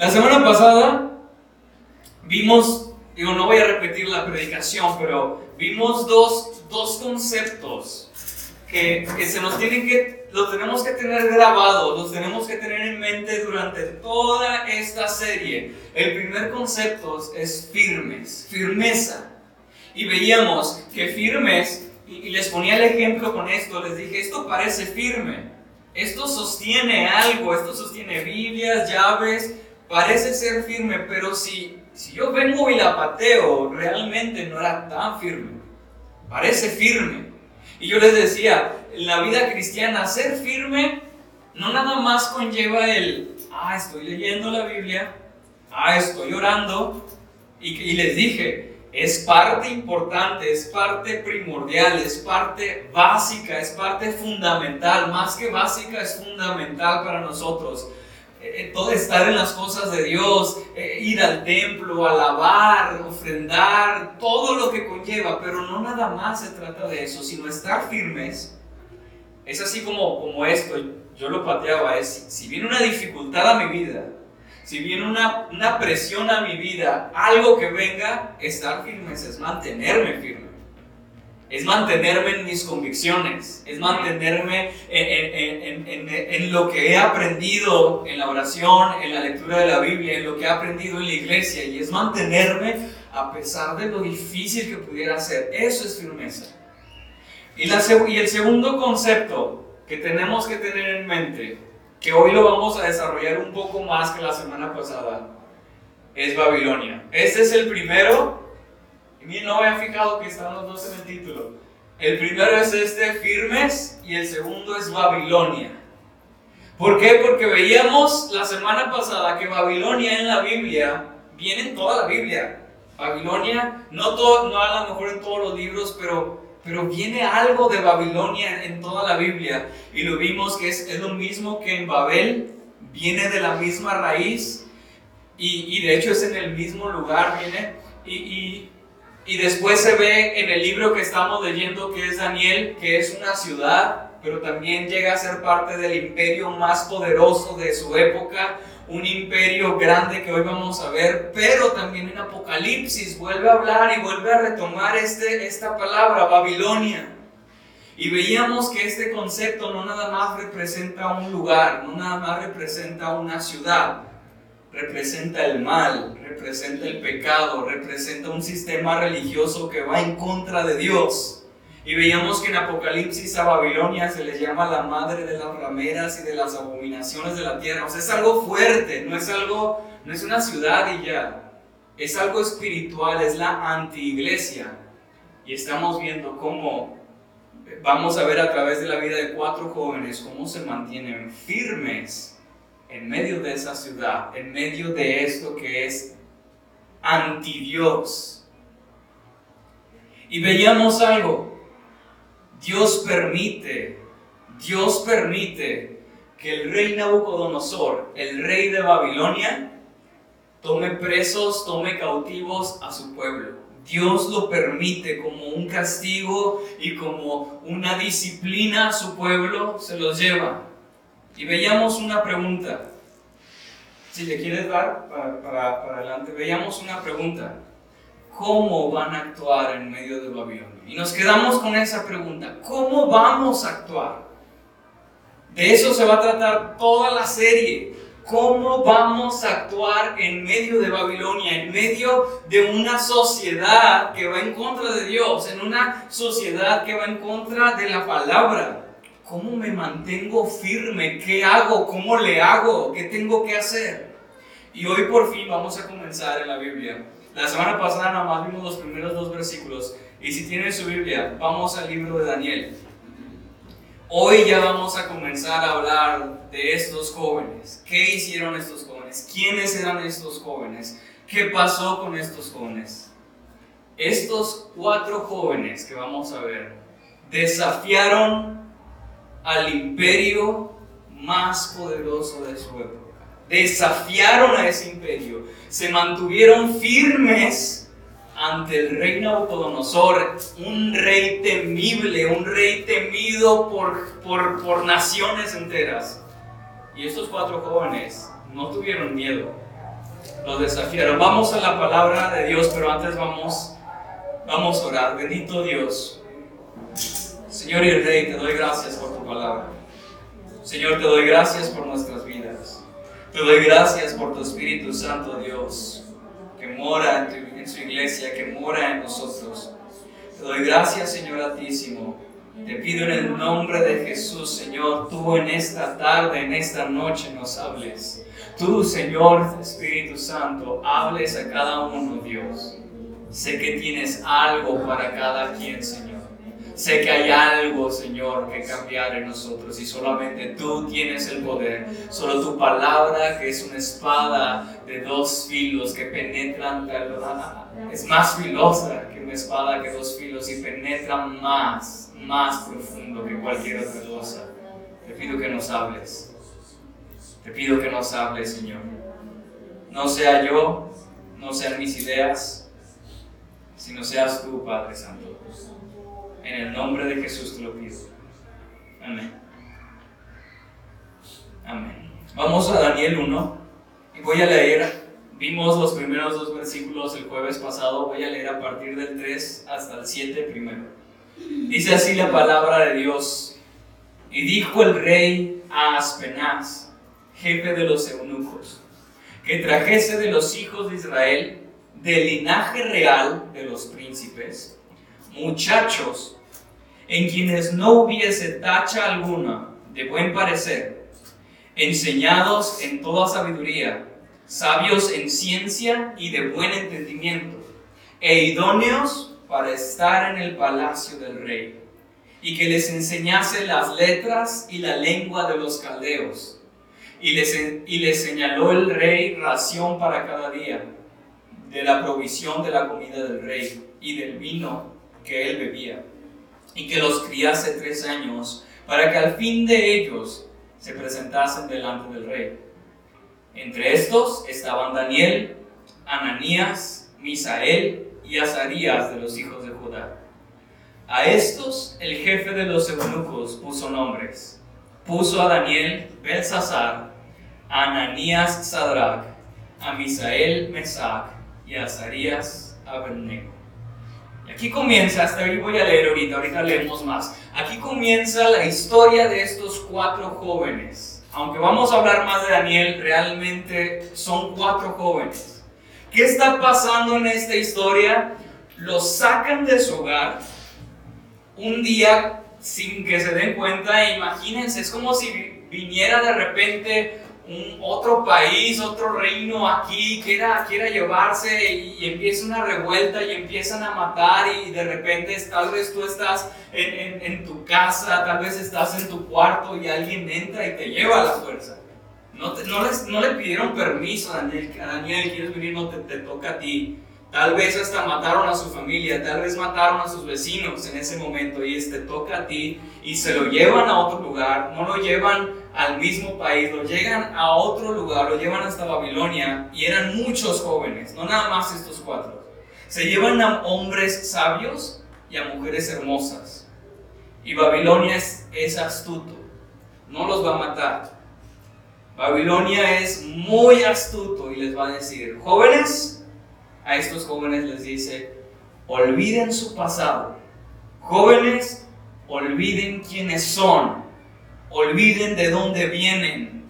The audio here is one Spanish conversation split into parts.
La semana pasada vimos, digo, no voy a repetir la predicación, pero vimos dos, dos conceptos que, que, se nos tienen que, los tenemos que tener grabados, los tenemos que tener en mente durante toda esta serie. El primer concepto es firmes, firmeza. Y veíamos que firmes, y, y les ponía el ejemplo con esto, les dije, esto parece firme, esto sostiene algo, esto sostiene Biblias, llaves, parece ser firme, pero si, si yo vengo y la pateo, realmente no era tan firme. Parece firme. Y yo les decía, en la vida cristiana, ser firme no nada más conlleva el, ah, estoy leyendo la Biblia, ah, estoy orando, y, y les dije, es parte importante, es parte primordial, es parte básica, es parte fundamental, más que básica, es fundamental para nosotros. Eh, todo estar en las cosas de Dios, eh, ir al templo, alabar, ofrendar, todo lo que conlleva, pero no nada más se trata de eso, sino estar firmes. Es así como, como esto, yo lo pateaba, es si viene una dificultad a mi vida, si viene una, una presión a mi vida, algo que venga, estar firmes es mantenerme firme es mantenerme en mis convicciones, es mantenerme en, lo que he aprendido en la oración, en la lectura de la Biblia, en lo que he aprendido en la iglesia, y es mantenerme a pesar de lo difícil que pudiera ser. Eso es firmeza. Y, y el segundo concepto que tenemos que tener en mente, que hoy lo vamos a desarrollar un poco más que la semana pasada, es Babilonia. Este es el primero y no había fijado que están los dos en el título. El primero es este, firmes, y el segundo es Babilonia. ¿Por qué? Porque veíamos la semana pasada que Babilonia en la Biblia viene en toda la Biblia. Babilonia, no, todo, no a lo mejor en todos los libros, pero, pero viene algo de Babilonia en toda la Biblia. Y lo vimos que es, es lo mismo que en Babel, viene de la misma raíz y, y de hecho es en el mismo lugar, viene. Y, y, y después se ve en el libro que estamos leyendo, que es Daniel, que es una ciudad, pero también llega a ser parte del imperio más poderoso de su época, un imperio grande que hoy vamos a ver, pero también en Apocalipsis vuelve a hablar y vuelve a retomar este, esta palabra, Babilonia. Y veíamos que este concepto no nada más representa un lugar, no nada más representa una ciudad, representa el mal, representa el pecado, representa un sistema religioso que va en contra de Dios. Y veíamos que en Apocalipsis a Babilonia se le llama la madre de las rameras y de las abominaciones de la tierra. O sea, es algo fuerte, no es algo, no es una ciudad y ya. Es algo espiritual, es la anti-iglesia. Y estamos viendo cómo vamos a ver a través de la vida de cuatro jóvenes cómo se mantienen firmes en medio de esa ciudad, en medio de esto que es anti Dios. Y veíamos algo, Dios permite, Dios permite que el rey Nabucodonosor, el rey de Babilonia, tome presos, tome cautivos a su pueblo. Dios lo permite como un castigo y como una disciplina a su pueblo, se los lleva. Y veíamos una pregunta. Si le quieres dar para, para, para, adelante, veíamos una pregunta. ¿Cómo van a actuar en medio de Babilonia? Y nos quedamos con esa pregunta. ¿Cómo vamos a actuar? De eso se va a tratar toda la serie. ¿Cómo vamos a actuar en medio de Babilonia, en medio de una sociedad que va en contra de Dios, en una sociedad que va en contra de la palabra? ¿Cómo me mantengo firme? ¿Qué hago? ¿Cómo le hago? ¿Qué tengo que hacer? Y hoy por fin vamos a comenzar en la Biblia. La semana pasada nada más vimos los primeros dos versículos. Y si tienen su Biblia, vamos al libro de Daniel. Hoy ya vamos a comenzar a hablar de estos jóvenes. ¿Qué hicieron estos jóvenes? ¿Quiénes eran estos jóvenes? ¿Qué pasó con estos jóvenes? Estos cuatro jóvenes que vamos a ver desafiaron al imperio más poderoso de su época. Desafiaron a ese imperio, se mantuvieron firmes ante el rey Nabucodonosor, un rey temible, un rey temido por, por, por naciones enteras. Y estos cuatro jóvenes no tuvieron miedo, lo desafiaron. Vamos a la palabra de Dios, pero antes vamos, vamos a orar. Bendito Dios. Señor y Rey, te doy gracias por tu palabra. Señor, te doy gracias por nuestras vidas. Te doy gracias por tu Espíritu Santo, Dios, que mora en, en su iglesia, que mora en nosotros. Te doy gracias, Señor Altísimo. Te pido en el nombre de Jesús, Señor, tú en esta tarde, en esta noche nos hables. Tú, Señor Espíritu Santo, hables a cada uno, Dios. Sé que tienes algo para cada quien, Señor. Sé que hay algo, Señor, que cambiar en nosotros y solamente tú tienes el poder. Solo tu palabra, que es una espada de dos filos que penetran, es más filosa que una espada que dos filos y penetra más, más profundo que cualquier otra cosa. Te pido que nos hables. Te pido que nos hables, Señor. No sea yo, no sean mis ideas, sino seas tú, Padre Santo. En el nombre de Jesús te lo pido. Amén. Amén. Vamos a Daniel 1 y voy a leer. Vimos los primeros dos versículos el jueves pasado. Voy a leer a partir del 3 hasta el 7 primero. Dice así la palabra de Dios. Y dijo el rey a Aspenaz, jefe de los eunucos, que trajese de los hijos de Israel, del linaje real de los príncipes, muchachos en quienes no hubiese tacha alguna de buen parecer, enseñados en toda sabiduría, sabios en ciencia y de buen entendimiento, e idóneos para estar en el palacio del rey, y que les enseñase las letras y la lengua de los caldeos. Y les, y les señaló el rey ración para cada día, de la provisión de la comida del rey y del vino que él bebía, y que los criase tres años, para que al fin de ellos se presentasen delante del rey. Entre estos estaban Daniel, Ananías, Misael y Azarías de los hijos de Judá. A estos el jefe de los eunucos puso nombres. Puso a Daniel Belsasar, a Ananías Sadrach, a Misael Mesac y a Azarías Abednego. Aquí comienza, hasta ahí voy a leer ahorita, ahorita leemos más. Aquí comienza la historia de estos cuatro jóvenes. Aunque vamos a hablar más de Daniel, realmente son cuatro jóvenes. ¿Qué está pasando en esta historia? Los sacan de su hogar un día sin que se den cuenta. Imagínense, es como si viniera de repente un otro país, otro reino aquí, quiera, quiera llevarse y, empieza una revuelta y empiezan a matar y de repente tal vez tú estás en, en, tu casa, tal vez estás en tu cuarto y alguien entra y te lleva a la fuerza. No, no, les, no le pidieron permiso a Daniel, a Daniel, quieres venir, no te, te toca a ti. Tal vez hasta mataron a su familia, tal vez mataron a sus vecinos en ese momento y este toca a ti y se lo llevan a otro lugar, no lo llevan al mismo país, lo llegan a otro lugar, lo llevan hasta Babilonia y eran muchos jóvenes, no nada más estos cuatro. Se llevan a hombres sabios y a mujeres hermosas. Y Babilonia es, astuto, no los va a matar. Babilonia es muy astuto y les va a decir, jóvenes, a estos jóvenes les dice, olviden su pasado. Jóvenes, olviden quiénes son. Olviden de dónde vienen.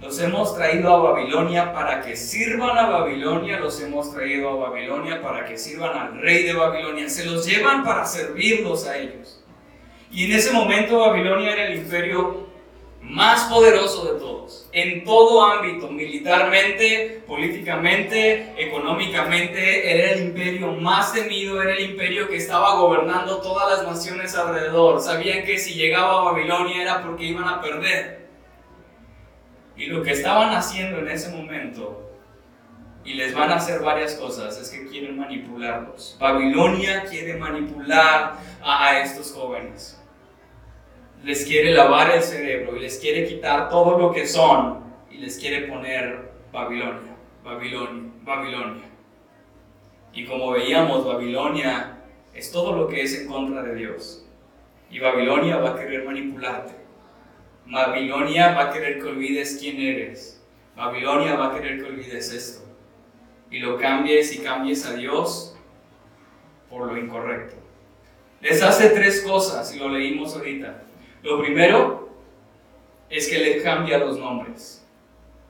Los hemos traído a Babilonia para que sirvan a Babilonia, los hemos traído a Babilonia para que sirvan al rey de Babilonia. Se los llevan para servirlos a ellos. Y en ese momento Babilonia era el imperio más poderoso de todos, en todo ámbito, militarmente, políticamente, económicamente, era el imperio más temido, era el imperio que estaba gobernando todas las naciones alrededor. Sabían que si llegaba a Babilonia era porque iban a perder. Y lo que estaban haciendo en ese momento, y les van a hacer varias cosas, es que quieren manipularlos. Babilonia quiere manipular a, estos jóvenes les quiere lavar el cerebro y les quiere quitar todo lo que son y les quiere poner Babilonia, Babilonia, Babilonia. Y como veíamos, Babilonia es todo lo que es en contra de Dios. Y Babilonia va a querer manipularte. Babilonia va a querer que olvides quién eres. Babilonia va a querer que olvides esto. y lo cambies y cambies a Dios por lo incorrecto. Les hace tres cosas y lo leímos ahorita. Lo primero es que les cambia los nombres.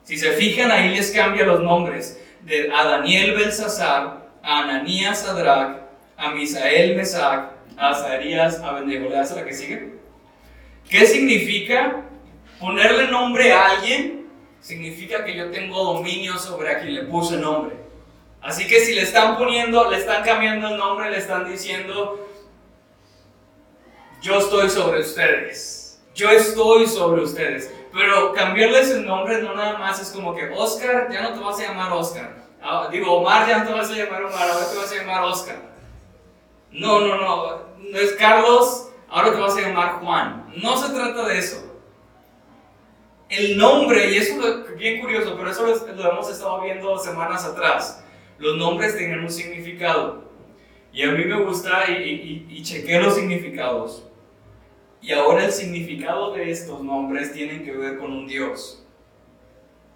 Si se fijan ahí les cambia los nombres de a Daniel Belsasar, a Ananías Adrach, a Misael Mesac, a Azarías Abednego. ¿Le das la que sigue? ¿Qué significa ponerle nombre a alguien? Significa que yo tengo dominio sobre a quien le puse nombre. Así que si le están poniendo, le están cambiando el nombre, le están diciendo, yo estoy sobre ustedes. Yo estoy sobre ustedes. Pero cambiarles el nombre no nada más es como que Oscar, ya no te vas a llamar Oscar. Ah, digo, Omar, ya no te vas a llamar Omar, ahora te vas a llamar Oscar. No, no, no. No es Carlos, ahora te vas a llamar Juan. No se trata de eso. El nombre, y eso es bien curioso, pero eso lo hemos estado viendo semanas atrás. Los nombres tienen un significado. Y a mí me gusta y, y, y los significados. Y ahora el significado de estos nombres tienen que ver con un Dios.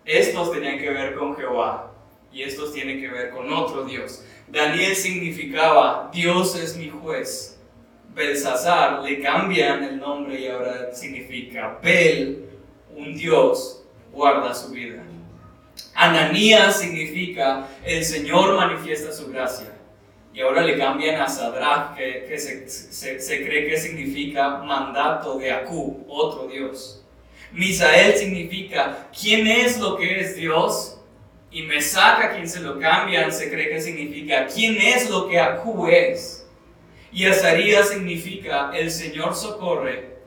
Estos tenían que ver con Jehová y estos tienen que ver con otro Dios. Daniel significaba Dios es mi juez. Belsasar le cambian el nombre y ahora significa Bel, un Dios, guarda su vida. Ananías significa el Señor manifiesta su gracia. Y ahora le cambian a Sadrach, que, se, cree que significa mandato de Acú, otro Dios. Misael significa quién es lo que es Dios. Y Mesac, quien se lo cambian, se cree que significa quién es lo que Acú es. Y Azarías significa el Señor socorre.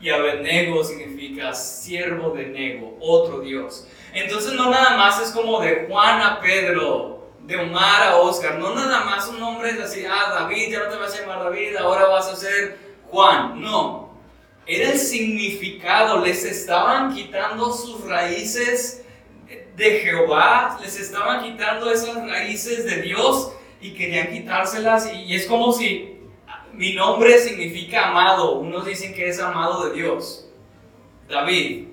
Y Abednego significa siervo de Nego, otro Dios. Entonces no nada más es como de Juan a Pedro, de Omar a Oscar, no nada más un nombre así, ah, David, ya no te vas a llamar David, ahora vas a ser Juan. No, era el significado, les estaban quitando sus raíces de Jehová, les estaban quitando esas raíces de Dios y querían quitárselas y, es como si mi nombre significa amado, unos dicen que es amado de Dios, David.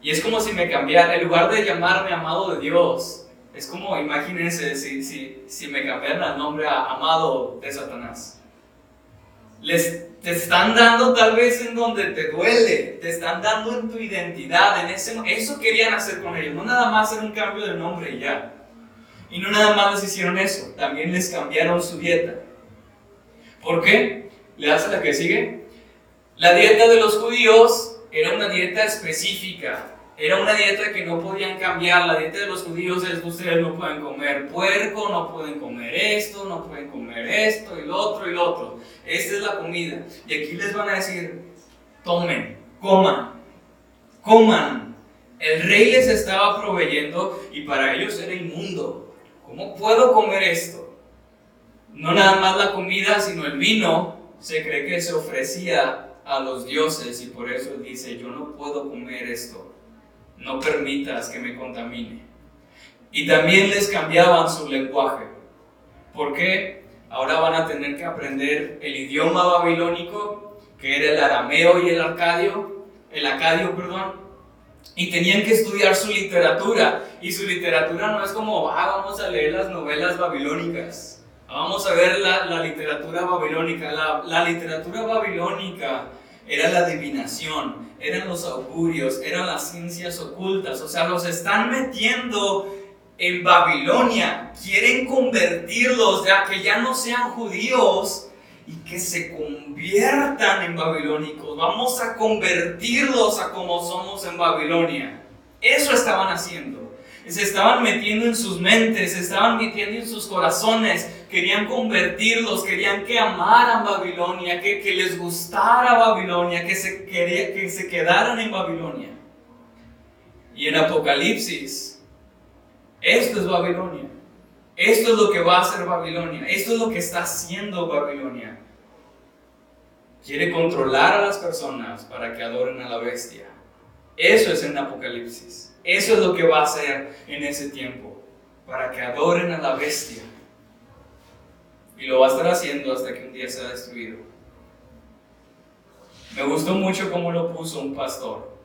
Y es como si me cambiara, en lugar de llamarme amado de Dios, es como, imagínense si, si, si me cambiaran el nombre a amado de Satanás. Les, te están dando tal vez en donde te duele, te están dando en tu identidad, en ese, eso querían hacer con ellos, no nada más hacer un cambio de nombre y ya. Y no nada más les hicieron eso, también les cambiaron su dieta. ¿Por qué? ¿Le das a la que sigue? La dieta de los judíos era una dieta específica, era una dieta que no podían cambiar. La dieta de los judíos es ustedes no pueden comer puerco, no pueden comer esto, no pueden comer esto y lo otro y lo otro. Esta es la comida. Y aquí les van a decir, tomen, coman, coman. El rey les estaba proveyendo y para ellos era inmundo. ¿Cómo puedo comer esto? No nada más la comida, sino el vino se cree que se ofrecía a los dioses y por eso dice, yo no puedo comer esto no permitas que me contamine. Y también les cambiaban su lenguaje. ¿Por qué? Ahora van a tener que aprender el idioma babilónico, que era el arameo y el arcadio, el acadio, perdón, y tenían que estudiar su literatura. Y su literatura no es como, ah, vamos a leer las novelas babilónicas, vamos a ver la, literatura babilónica. La, la literatura babilónica era la adivinación, eran los augurios, eran las ciencias ocultas, o sea, los están metiendo en Babilonia, quieren convertirlos, ya que ya no sean judíos y que se conviertan en babilónicos. Vamos a convertirlos a como somos en Babilonia. Eso estaban haciendo se estaban metiendo en sus mentes, se estaban metiendo en sus corazones, querían convertirlos, querían que amaran Babilonia, que, les gustara Babilonia, que se, quería, que se quedaran en Babilonia. Y en Apocalipsis, esto es Babilonia. Esto es lo que va a hacer Babilonia. Esto es lo que está haciendo Babilonia. Quiere controlar a las personas para que adoren a la bestia. Eso es en Apocalipsis. Eso es lo que va a hacer en ese tiempo, para que adoren a la bestia. Y lo va a estar haciendo hasta que un día sea destruido. Me gustó mucho cómo lo puso un pastor.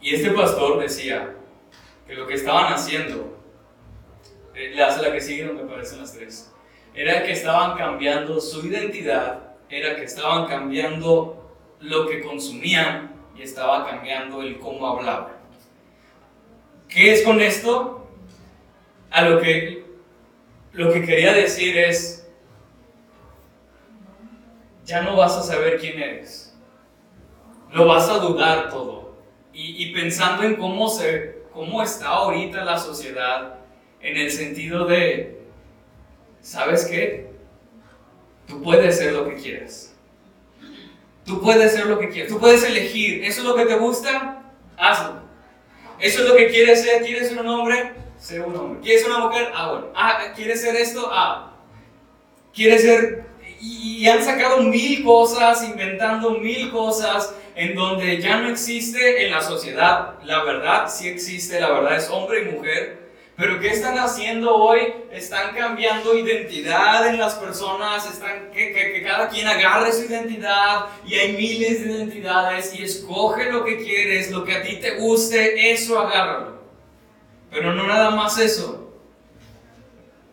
Y este pastor decía, que lo que estaban haciendo, eh, la, la que siguieron me parecen las tres, era que estaban cambiando su identidad, era que estaban cambiando lo que consumían y estaba cambiando el cómo hablaban. ¿Qué es con esto? A lo que, lo que quería decir es, ya no vas a saber quién eres. Lo vas a dudar todo. Y, pensando en cómo, se, cómo está ahorita la sociedad, en el sentido de, ¿sabes qué? Tú puedes ser lo que quieras. Tú puedes ser lo que quieras. Tú puedes elegir. ¿Eso es lo que te gusta? Hazlo. ¿Eso es lo que quieres ser? ¿Quieres ser un hombre? Sé un hombre. ¿Quieres ser una mujer? Ah, bueno. Ah, ¿quieres ser esto? Ah. ¿Quieres ser...? Y han sacado mil cosas, inventando mil cosas, en donde ya no existe en la sociedad. La verdad sí existe, la verdad es hombre y mujer pero ¿qué están haciendo hoy? Están cambiando identidad en las personas, están, que, que, cada quien agarre su identidad y hay miles de identidades y escoge lo que quieres, lo que a ti te guste, eso agárralo. Pero no nada más eso.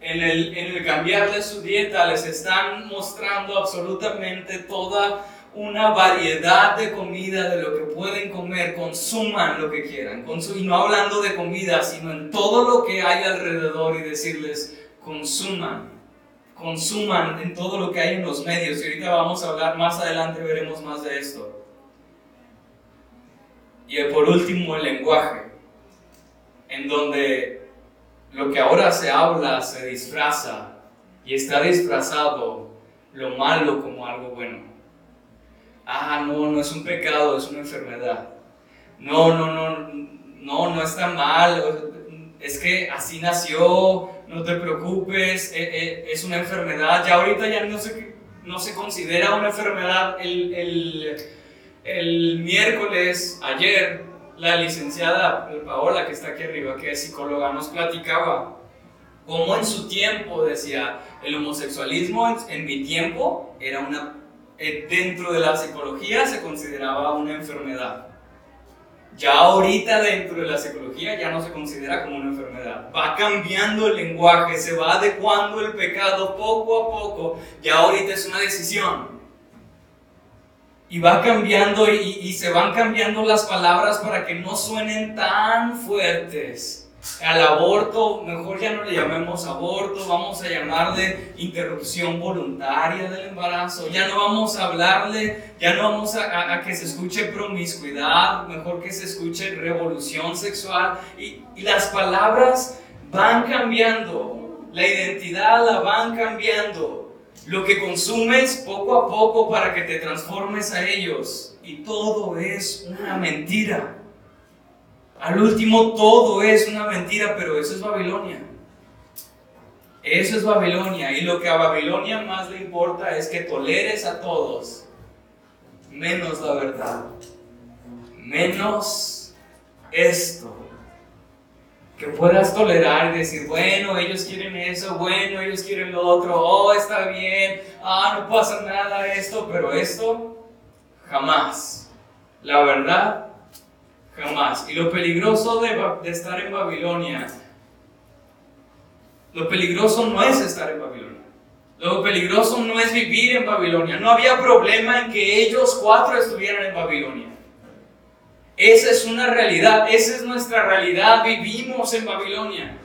En el, en el su dieta les están mostrando absolutamente toda una variedad de comida de lo que pueden comer, consuman lo que quieran. y no hablando de comida, sino en todo lo que hay alrededor y decirles, consuman, consuman en todo lo que hay en los medios. Y ahorita vamos a hablar, más adelante veremos más de esto. Y por último, el lenguaje, en donde lo que ahora se habla se disfraza y está disfrazado lo malo como algo bueno ah, no, no es un pecado, es una enfermedad. No, no, no, no, no está mal, es que así nació, no te preocupes, eh, eh, es una enfermedad. Ya ahorita ya no se, no se considera una enfermedad. El, el, el miércoles, ayer, la licenciada Paola, que está aquí arriba, que es psicóloga, nos platicaba cómo en su tiempo decía, el homosexualismo en mi tiempo era una eh, dentro de la psicología se consideraba una enfermedad. Ya ahorita dentro de la psicología ya no se considera como una enfermedad. Va cambiando el lenguaje, se va adecuando el pecado poco a poco. Ya ahorita es una decisión. Y va cambiando y, y se van cambiando las palabras para que no suenen tan fuertes. Al aborto, mejor ya no le llamemos aborto, vamos a llamarle interrupción voluntaria del embarazo, ya no vamos a hablarle, ya no vamos a, que se escuche promiscuidad, mejor que se escuche revolución sexual. Y, y las palabras van cambiando, la identidad la van cambiando, lo que consumes poco a poco para que te transformes a ellos y todo es una mentira. Al último todo es una mentira, pero eso es Babilonia. Eso es Babilonia. Y lo que a Babilonia más le importa es que toleres a todos, menos la verdad, menos esto. Que puedas tolerar y decir, bueno, ellos quieren eso, bueno, ellos quieren lo otro, oh, está bien, ah, no pasa nada esto, pero esto, jamás. La verdad Jamás. Y lo peligroso de, estar en Babilonia, lo peligroso no es estar en Babilonia. Lo peligroso no es vivir en Babilonia. No había problema en que ellos cuatro estuvieran en Babilonia. Esa es una realidad, esa es nuestra realidad. Vivimos en Babilonia.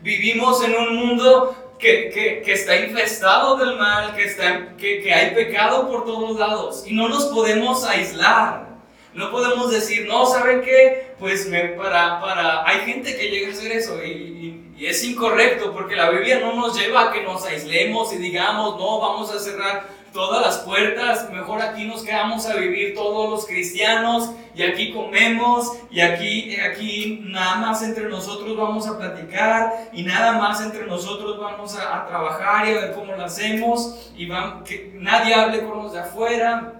Vivimos en un mundo que, que, está infestado del mal, que, está, que, que hay pecado por todos lados. Y no nos podemos aislar. No podemos decir, no, ¿saben qué? Pues me, para, para, hay gente que llega a hacer eso y, y, es incorrecto porque la Biblia no nos lleva a que nos aislemos y digamos, no, vamos a cerrar todas las puertas, mejor aquí nos quedamos a vivir todos los cristianos y aquí comemos y aquí, aquí nada más entre nosotros vamos a platicar y nada más entre nosotros vamos a, a trabajar y a ver cómo lo hacemos y que nadie hable con los de afuera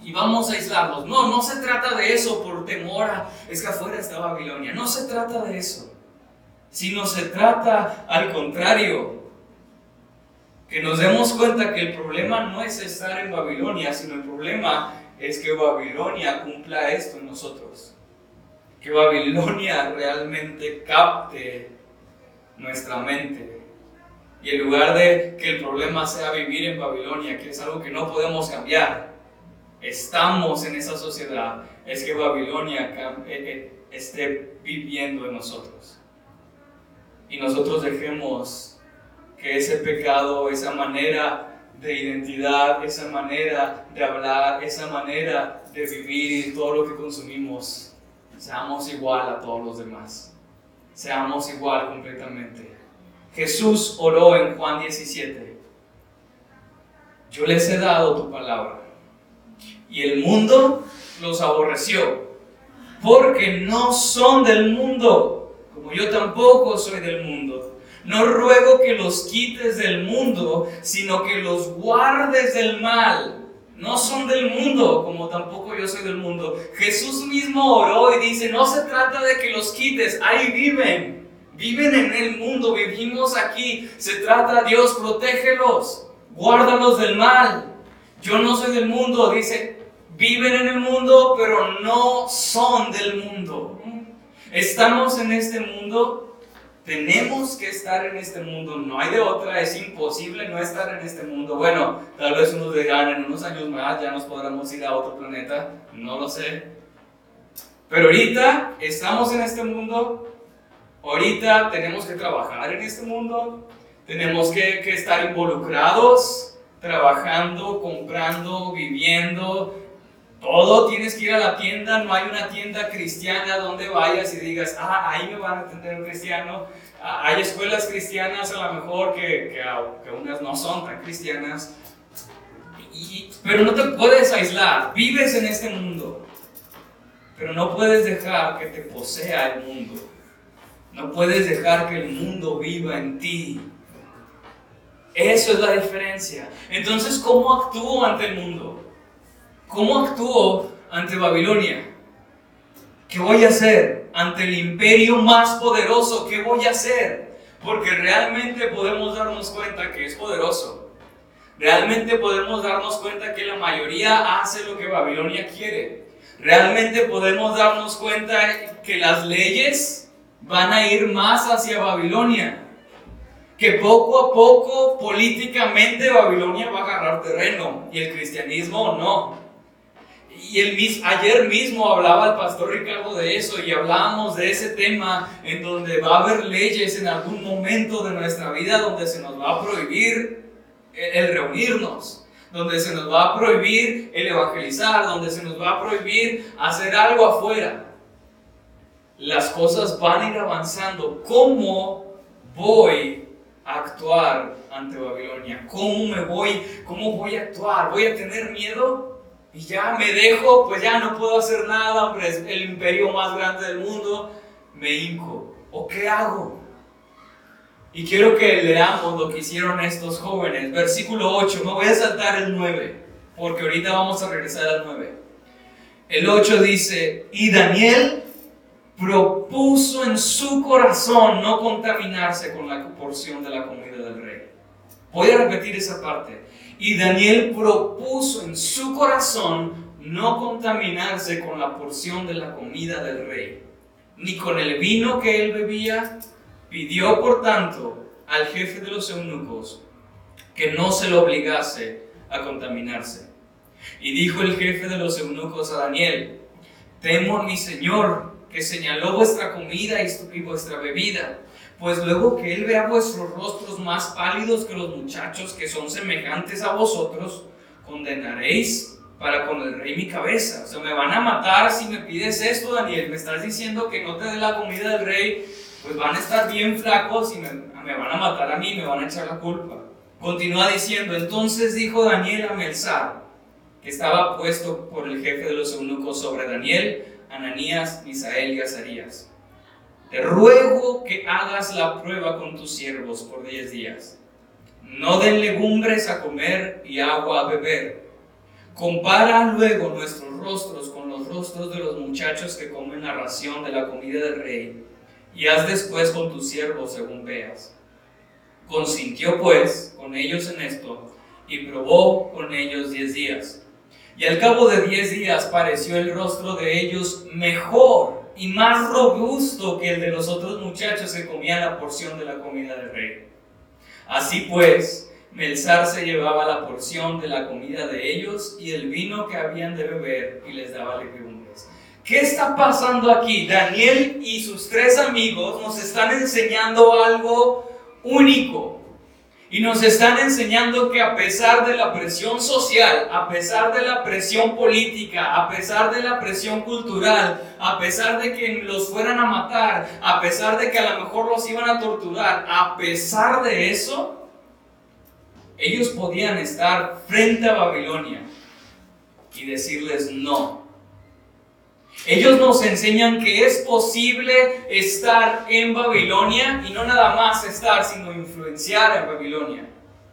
y vamos a aislarlos. No, no se trata de eso por temor a, es que afuera está Babilonia. No se trata de eso. Sino se trata al contrario. Que nos demos cuenta que el problema no es estar en Babilonia, sino el problema es que Babilonia cumpla esto en nosotros. que Babilonia realmente capte nuestra mente. Y en lugar de que el problema sea vivir en Babilonia, que es algo que no podemos cambiar, estamos en esa sociedad, es que Babilonia eh, eh, esté viviendo en nosotros. Y nosotros dejemos que ese pecado, esa manera de identidad, esa manera de hablar, esa manera de vivir y todo lo que consumimos, seamos igual a todos los demás. Seamos igual completamente. Jesús oró en Juan 17. Yo les he dado tu palabra. Y el mundo los aborreció. Porque no son del mundo, como yo tampoco soy del mundo. No ruego que los quites del mundo, sino que los guardes del mal. No son del mundo, como tampoco yo soy del mundo. Jesús mismo oró y dice, no se trata de que los quites, ahí viven. Viven en el mundo, vivimos aquí. Se trata, Dios, protégelos, guárdalos del mal. Yo no soy del mundo, dice, viven en el mundo, pero no son del mundo. Estamos en este mundo, tenemos que estar en este mundo, no hay de otra, es imposible no estar en este mundo. Bueno, tal vez unos dirán, en unos años más ya nos podremos ir a otro planeta, no lo sé. Pero ahorita estamos en este mundo, Ahorita tenemos que trabajar en este mundo, tenemos que, que estar involucrados, trabajando, comprando, viviendo, todo tienes que ir a la tienda, no hay una tienda cristiana donde vayas y digas, ah, ahí me van a atender un cristiano. Ah, hay escuelas cristianas a lo mejor que, que, que unas no son tan cristianas, pero no te puedes aislar, vives en este mundo, pero no puedes dejar que te posea el mundo. No puedes dejar que el mundo viva en ti. Eso es la diferencia. Entonces, ¿cómo actúo ante el mundo? ¿Cómo actúo ante Babilonia? ¿Qué voy a hacer ante el imperio más poderoso? ¿Qué voy a hacer? Porque realmente podemos darnos cuenta que es poderoso. Realmente podemos darnos cuenta que la mayoría hace lo que Babilonia quiere. Realmente podemos darnos cuenta que las leyes van a ir más hacia Babilonia. Que poco a poco políticamente Babilonia va a agarrar terreno y el cristianismo no. Y el, ayer mismo hablaba el pastor Ricardo de eso y hablábamos de ese tema en donde va a haber leyes en algún momento de nuestra vida donde se nos va a prohibir el reunirnos, donde se nos va a prohibir el evangelizar, donde se nos va a prohibir hacer algo afuera las cosas van a ir avanzando. ¿Cómo voy a actuar ante Babilonia? ¿Cómo me voy? ¿Cómo voy a actuar? ¿Voy a tener miedo? Y ya me dejo, pues ya no puedo hacer nada, hombre, es el imperio más grande del mundo, me hinco. ¿O qué hago? Y quiero que leamos lo que hicieron estos jóvenes. Versículo 8, me voy a saltar el 9, porque ahorita vamos a regresar al 9. El 8 dice, y Daniel propuso en su corazón no contaminarse con la porción de la comida del rey. Voy a repetir esa parte. Y Daniel propuso en su corazón no contaminarse con la porción de la comida del rey, ni con el vino que él bebía. Pidió, por tanto, al jefe de los eunucos que no se lo obligase a contaminarse. Y dijo el jefe de los eunucos a Daniel, temo mi señor que señaló vuestra comida y vuestra bebida. Pues luego que Él vea vuestros rostros más pálidos que los muchachos que son semejantes a vosotros, condenaréis para con el rey mi cabeza. O sea, me van a matar si me pides esto, Daniel. Me estás diciendo que no te dé la comida del rey, pues van a estar bien flacos y me, me van a matar a mí, me van a echar la culpa. Continúa diciendo, entonces dijo Daniel a Melzar, que estaba puesto por el jefe de los eunucos sobre Daniel, Ananías, Misael y Azarías. Te ruego que hagas la prueba con tus siervos por diez días. No den legumbres a comer y agua a beber. Compara luego nuestros rostros con los rostros de los muchachos que comen la ración de la comida del rey, y haz después con tus siervos según veas. Consintió pues con ellos en esto, y probó con ellos diez días. Y al cabo de diez días pareció el rostro de ellos mejor y más robusto que el de los otros muchachos que comían la porción de la comida del rey. Así pues, Melzar se llevaba la porción de la comida de ellos y el vino que habían de beber y les daba legumbres. ¿Qué está pasando aquí? Daniel y sus tres amigos nos están enseñando algo único. Y nos están enseñando que a pesar de la presión social, a pesar de la presión política, a pesar de la presión cultural, a pesar de que los fueran a matar, a pesar de que a lo mejor los iban a torturar, a pesar de eso, ellos podían estar frente a Babilonia y decirles no, ellos nos enseñan que es posible estar en Babilonia y no nada más estar, sino influenciar en Babilonia.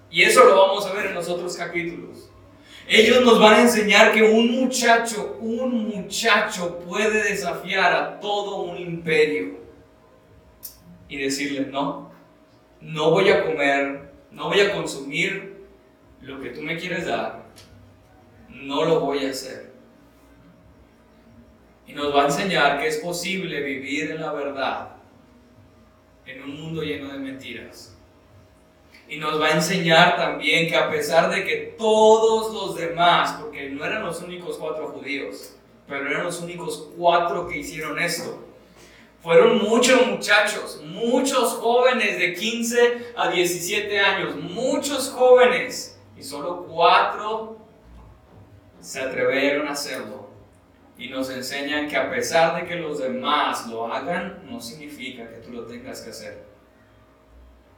Y eso lo vamos a ver en los otros capítulos. Ellos nos van a enseñar que un muchacho, un muchacho puede desafiar a todo un imperio y decirle, no, no voy a comer, no voy a consumir lo que tú me quieres dar, no lo voy a hacer. Y nos va a enseñar que es posible vivir en la verdad en un mundo lleno de mentiras. Y nos va a enseñar también que a pesar de que todos los demás, porque no eran los únicos cuatro judíos, pero eran los únicos cuatro que hicieron esto, fueron muchos muchachos, muchos jóvenes de 15 a 17 años, muchos jóvenes, y solo cuatro se atrevieron a hacerlo y nos enseñan que a pesar de que los demás lo hagan, no significa que tú lo tengas que hacer.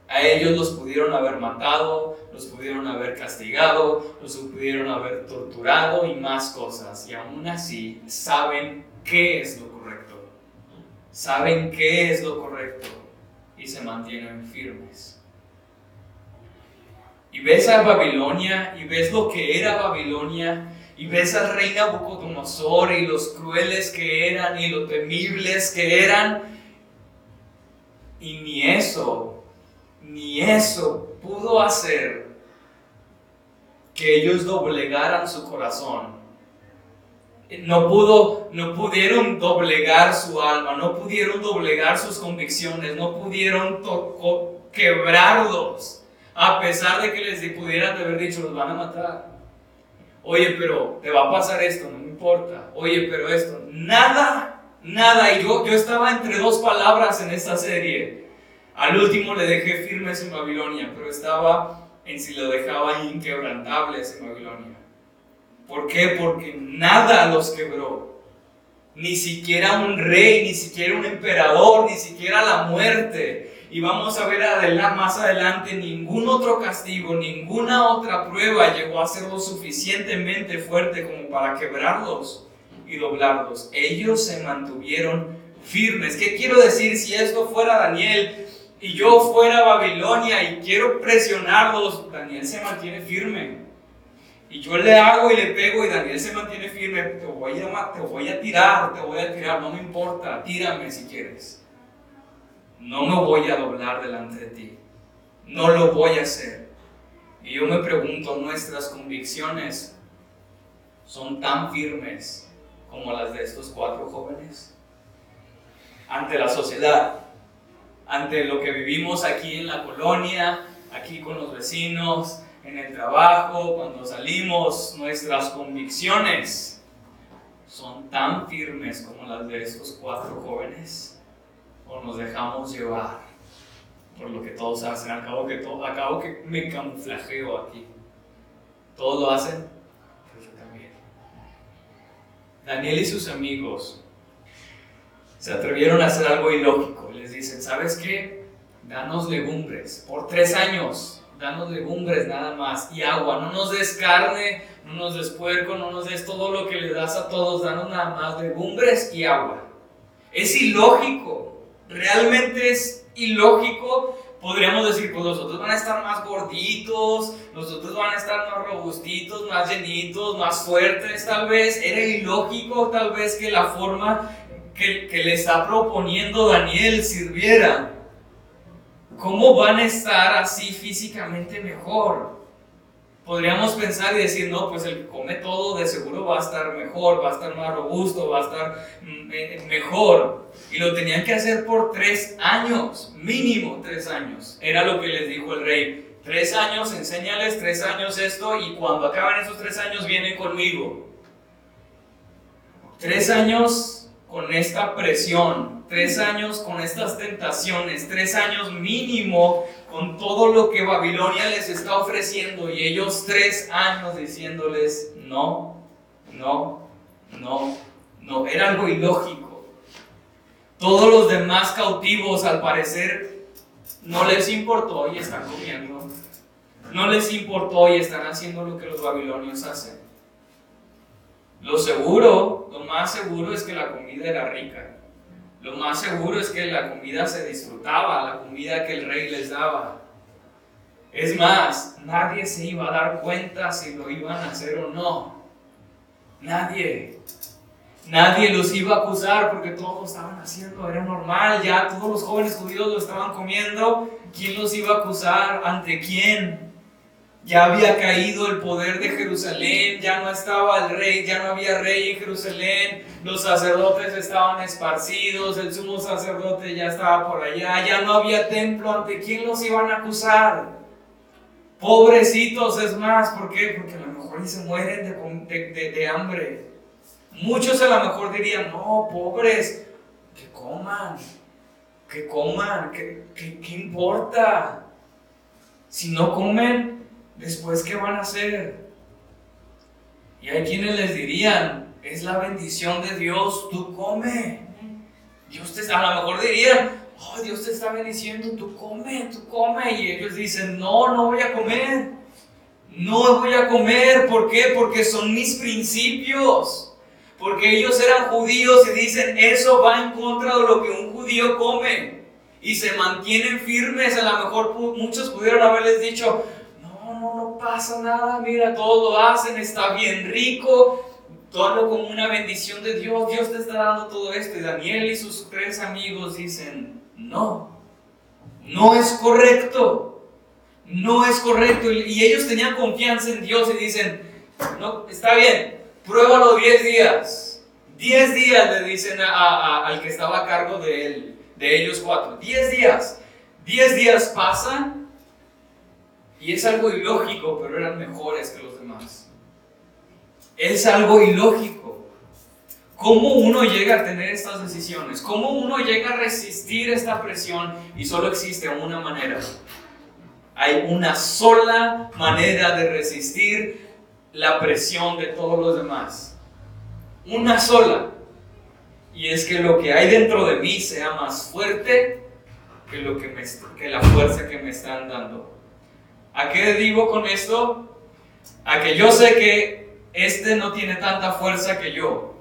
A ellos los pudieron haber matado, los pudieron haber castigado, los pudieron haber torturado y más cosas. Y aún así saben qué es lo correcto. Saben qué es lo correcto y se mantienen firmes. Y ves a Babilonia y ves lo que era Babilonia y ves al rey Nabucodonosor y los crueles que eran y lo temibles que eran. Y ni eso, ni eso pudo hacer que ellos doblegaran su corazón. No, pudo, no pudieron doblegar su alma, no pudieron doblegar sus convicciones, no pudieron quebrarlos, a pesar de que les pudieran haber dicho, los van a matar. Oye, pero te va a pasar esto, no me importa. Oye, pero esto, nada, nada. Y yo, yo estaba entre dos palabras en esta serie. Al último le dejé firmes en Babilonia, pero estaba en si lo dejaba inquebrantables en Babilonia. ¿Por qué? Porque nada los quebró. Ni siquiera un rey, ni siquiera un emperador, ni siquiera la muerte y vamos a ver más adelante, ningún otro castigo, ninguna otra prueba llegó a ser lo suficientemente fuerte como para quebrarlos y doblarlos. Ellos se mantuvieron firmes. ¿Qué quiero decir si esto fuera Daniel y yo fuera Babilonia y quiero presionarlos? Daniel se mantiene firme. Y yo le hago y le pego y Daniel se mantiene firme. Te voy a, te voy a tirar, te voy a tirar, no me importa, tírame si quieres no me voy a doblar delante de ti, no lo voy a hacer. Y yo me pregunto, ¿nuestras convicciones son tan firmes como las de estos cuatro jóvenes? Ante la sociedad, ante lo que vivimos aquí en la colonia, aquí con los vecinos, en el trabajo, cuando salimos, nuestras convicciones son tan firmes como las de estos cuatro jóvenes o nos dejamos llevar por lo que todos hacen. Acabo que, acabo que me camuflajeo aquí. ¿Todos lo hacen? Yo también. Daniel y sus amigos se atrevieron a hacer algo ilógico. Les dicen, ¿sabes qué? Danos legumbres por tres años. Danos legumbres nada más y agua. No nos des carne, no nos des puerco, no nos des todo lo que le das a todos. Danos nada más legumbres y agua. Es ilógico realmente es ilógico. Podríamos decir, pues los otros van a estar más gorditos, los otros van a estar más robustitos, más llenitos, más fuertes, tal vez. Era ilógico, tal vez, que la forma que, que le está proponiendo Daniel sirviera. ¿Cómo van a estar así físicamente mejor? Podríamos pensar y decir, no, pues el que come todo de seguro va a estar mejor, va a estar más robusto, va a estar mm, eh, mejor. Y lo tenían que hacer por tres años, mínimo tres años. Era lo que les dijo el rey. Tres años, enséñales tres años esto y cuando acaban esos tres años vienen conmigo. Tres años con esta presión, tres años con estas tentaciones, tres años mínimo con todo lo que Babilonia les está ofreciendo y ellos tres años diciéndoles no, no, no, no. Era algo ilógico. Todos los demás cautivos al parecer no les importó y están comiendo. No les importó y están haciendo lo que los babilonios hacen. Lo seguro, lo más seguro es que la comida era rica. Lo más seguro es que la comida se disfrutaba, la comida que el rey les daba. Es más, nadie se iba a dar cuenta si lo iban a hacer o no. Nadie. Nadie los iba a acusar porque todos lo estaban haciendo, era normal, ya todos los jóvenes judíos lo estaban comiendo. ¿Quién los iba a acusar? ¿Ante quién? Ya había caído el poder de Jerusalén, ya no estaba el rey, ya no había rey en Jerusalén, los sacerdotes estaban esparcidos, el sumo sacerdote ya estaba por allá, ya no había templo, ¿ante quién los iban a acusar? Pobrecitos, es más, ¿por qué? Porque a lo mejor se mueren de, hambre. Muchos a lo mejor dirían, no, pobres, que coman, que coman, ¿qué, qué importa? Si no comen, después ¿qué van a hacer? Y hay quienes les dirían, es la bendición de Dios, tú come. Dios te, a lo mejor dirían, oh, Dios te está bendiciendo, tú come, tú come. Y ellos dicen, no, no voy a comer. No voy a comer, ¿por qué? Porque son mis principios. Porque ellos eran judíos y dicen, eso va en contra de lo que un judío come. Y se mantienen firmes. A lo mejor muchos pudieron haberles dicho, pasa nada, mira, todo lo hacen, está bien rico, todo como una bendición de Dios, Dios te está dando todo esto. Y Daniel y sus tres amigos dicen, no, no es correcto, no es correcto. Y ellos tenían confianza en Dios y dicen, no, está bien, pruébalo 10 días. 10 días le dicen al que estaba a cargo de, él, de ellos cuatro. 10 días. 10 días pasan y es algo ilógico, pero eran mejores que los demás. Es algo ilógico. ¿Cómo uno llega a tener estas decisiones? ¿Cómo uno llega a resistir esta presión? Y solo existe una manera. Hay una sola manera de resistir la presión de todos los demás. Una sola. Y es que lo que hay dentro de mí sea más fuerte que, lo que, me, que la fuerza que me están dando. ¿A qué digo con esto? A que yo sé que este no tiene tanta fuerza que yo,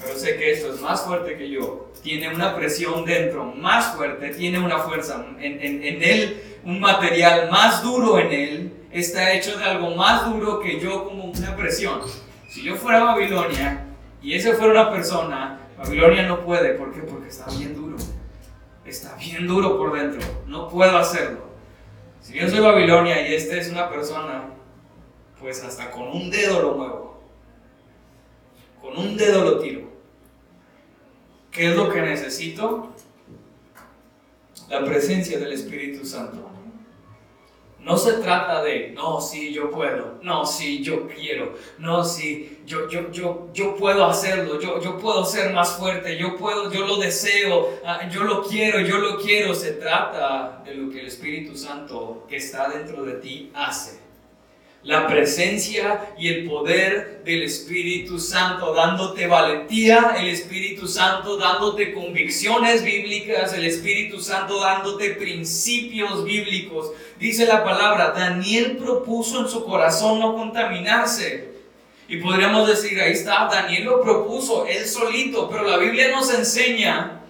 pero sé que esto es más fuerte que yo. Tiene una presión dentro más fuerte, tiene una fuerza en, en él, un material más duro en él, está hecho de algo más duro que yo como una presión. Si yo fuera Babilonia y ese fuera una persona, Babilonia no puede. ¿Por qué? Porque está bien duro. Está bien duro por dentro. No puedo hacerlo. Si yo soy Babilonia y esta es una persona, pues hasta con un dedo lo muevo. Con un dedo lo tiro. ¿Qué es lo que necesito? La presencia del Espíritu Santo. No se trata de, no, sí, yo puedo, no, sí, yo quiero, no, sí, yo, yo, yo, yo puedo hacerlo, yo, yo puedo ser más fuerte, yo puedo, yo lo deseo, ah, yo lo quiero, yo lo quiero. Se trata de lo que el Espíritu Santo que está dentro de ti hace la presencia y el poder del Espíritu Santo, dándote valentía, el Espíritu Santo dándote convicciones bíblicas, el Espíritu Santo dándote principios bíblicos. Dice la palabra, Daniel propuso en su corazón no contaminarse. Y podríamos decir, ahí está, Daniel lo propuso, él solito, pero la Biblia nos enseña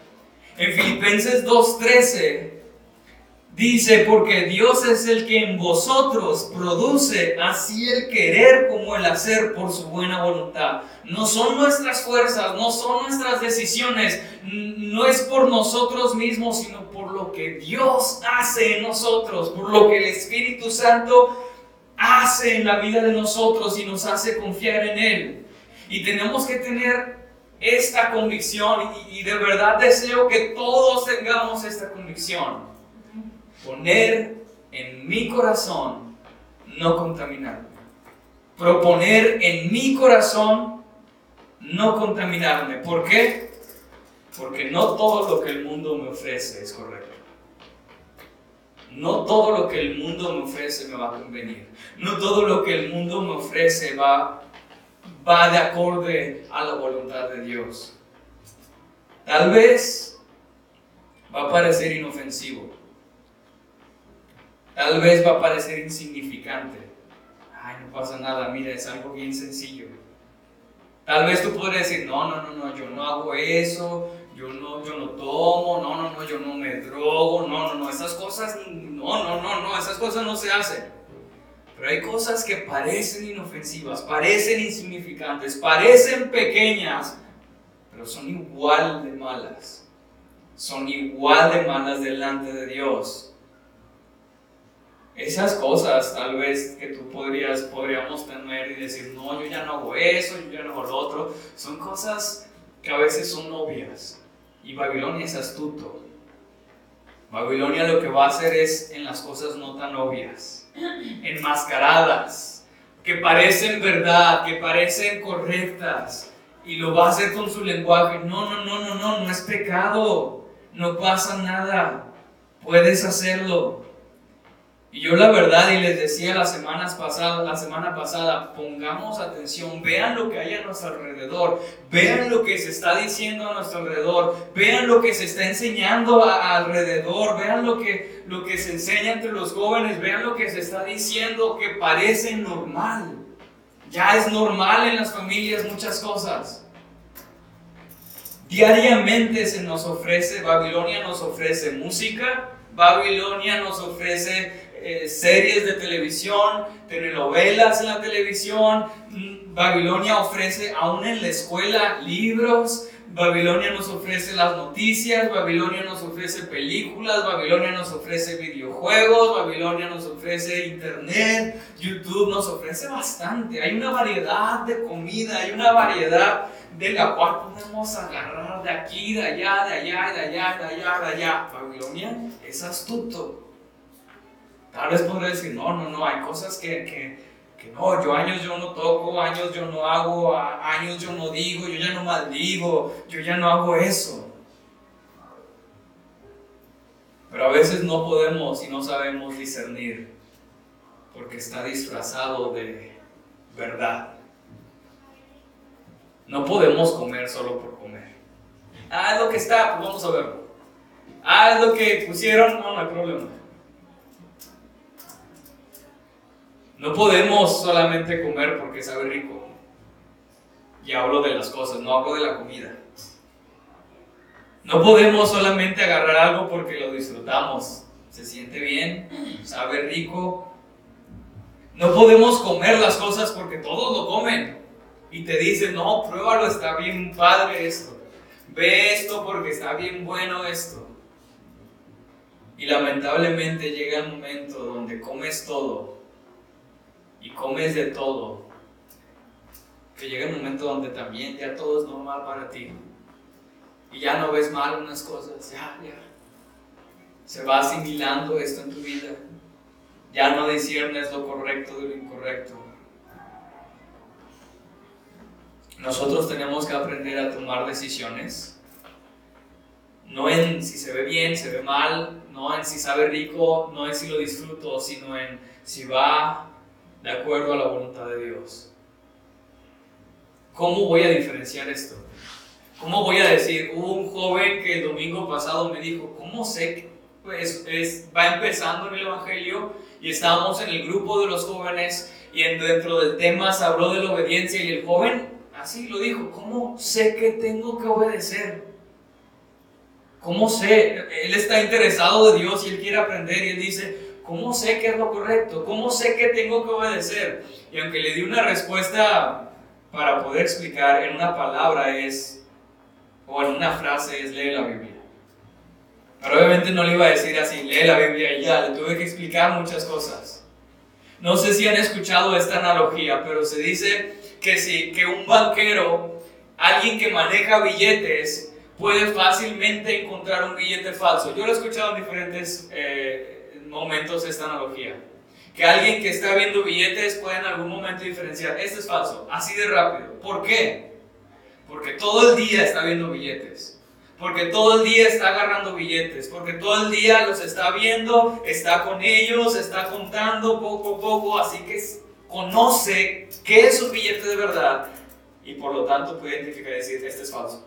en Filipenses 2.13 Dice, porque Dios es el que en vosotros produce así el querer como el hacer por su buena voluntad. No son nuestras fuerzas, no son nuestras decisiones, no es por nosotros mismos, sino por lo que Dios hace en nosotros, por lo que el Espíritu Santo hace en la vida de nosotros y nos hace confiar en Él. Y tenemos que tener esta convicción y, de verdad deseo que todos tengamos esta convicción. Poner en mi corazón no contaminarme. Proponer en mi corazón no contaminarme. ¿Por qué? Porque no todo lo que el mundo me ofrece es correcto. No todo lo que el mundo me ofrece me va a convenir. No todo lo que el mundo me ofrece va, va de acorde a la voluntad de Dios. Tal vez va a parecer inofensivo. Tal vez va a parecer insignificante. Ay, no pasa nada, mira, es algo bien sencillo. Tal vez tú podrías decir, no, no, no, no, yo no hago eso, yo no, yo no tomo, no, no, no, yo no me drogo, no, no, no, esas cosas, no, no, no, no, esas cosas no se hacen. Pero hay cosas que parecen inofensivas, parecen insignificantes, parecen pequeñas, pero son igual de malas. Son igual de malas delante de Dios. Esas cosas tal vez que tú podrías, podríamos tener y decir, no, yo ya no hago eso, yo ya no hago lo otro, son cosas que a veces son obvias. Y Babilonia es astuto. Babilonia lo que va a hacer es en las cosas no tan obvias, enmascaradas, que parecen verdad, que parecen correctas, y lo va a hacer con su lenguaje. No, no, no, no, no, no es pecado, no pasa nada, puedes hacerlo. Y yo la verdad, y les decía las semanas pasadas, la semana pasada, pongamos atención, vean lo que hay a nuestro alrededor, vean lo que se está diciendo a nuestro alrededor, vean lo que se está enseñando alrededor, vean lo que, lo que se enseña entre los jóvenes, vean lo que se está diciendo que parece normal. Ya es normal en las familias muchas cosas. Diariamente se nos ofrece, Babilonia nos ofrece música, Babilonia nos ofrece eh, series de televisión, telenovelas en la televisión. Mm, Babilonia ofrece aún en la escuela libros. Babilonia nos ofrece las noticias, Babilonia nos ofrece películas, Babilonia nos ofrece videojuegos, Babilonia nos ofrece internet, YouTube nos ofrece bastante. Hay una variedad de comida, hay una variedad de la cual podemos agarrar de aquí, de allá, de allá, de allá, de allá, de allá. Babilonia es astuto. Tal vez podré decir, no, no, no, hay cosas que, que, que, no, yo años yo no toco, años yo no hago, años yo no digo, yo ya no maldigo, yo ya no hago eso. Pero a veces no podemos y no sabemos discernir porque está disfrazado de verdad. No podemos comer solo por comer. Ah, es lo que está, pues vamos a verlo. Ah, es lo que pusieron, no, no hay problema. No podemos solamente comer porque sabe rico. Y hablo de las cosas, no hablo de la comida. No podemos solamente agarrar algo porque lo disfrutamos. Se siente bien, sabe rico. No podemos comer las cosas porque todos lo comen. Y te dicen, no, pruébalo, está bien padre esto. Ve esto porque está bien bueno esto. Y lamentablemente llega el momento donde comes todo y comes de todo, que llega un momento donde también ya todo es normal para ti. Y ya no ves mal unas cosas, ya, ya. Se va asimilando esto en tu vida. Ya no disiernes lo correcto de lo incorrecto. Nosotros tenemos que aprender a tomar decisiones. No en si se ve bien, se ve mal, no en si sabe rico, no en si lo disfruto, sino en si va de acuerdo a la voluntad de Dios. ¿Cómo voy a diferenciar esto? ¿Cómo voy a decir, hubo un joven que el domingo pasado me dijo, ¿cómo sé que es, va empezando en el Evangelio y estábamos en el grupo de los jóvenes y dentro del tema se habló de la obediencia y el joven así lo dijo, ¿cómo sé que tengo que obedecer? ¿Cómo sé? Él está interesado de Dios y él quiere aprender y él dice, ¿Cómo sé qué es lo correcto? ¿Cómo sé que tengo que obedecer? Y aunque le di una respuesta para poder explicar en una palabra es, o en una frase es, lee la Biblia. Pero obviamente no le iba a decir así, lee la Biblia y ya, le tuve que explicar muchas cosas. No sé si han escuchado esta analogía, pero se dice que si que un banquero, alguien que maneja billetes, puede fácilmente encontrar un billete falso. Yo lo he escuchado en diferentes eh, momentos esta analogía. Que alguien que está viendo billetes puede en algún momento diferenciar, este es falso, así de rápido. ¿Por qué? Porque todo el día está viendo billetes. Porque todo el día está agarrando billetes, porque todo el día los está viendo, está con ellos, está contando poco a poco, así que conoce qué es un billete de verdad y por lo tanto puede identificar y decir, este es falso.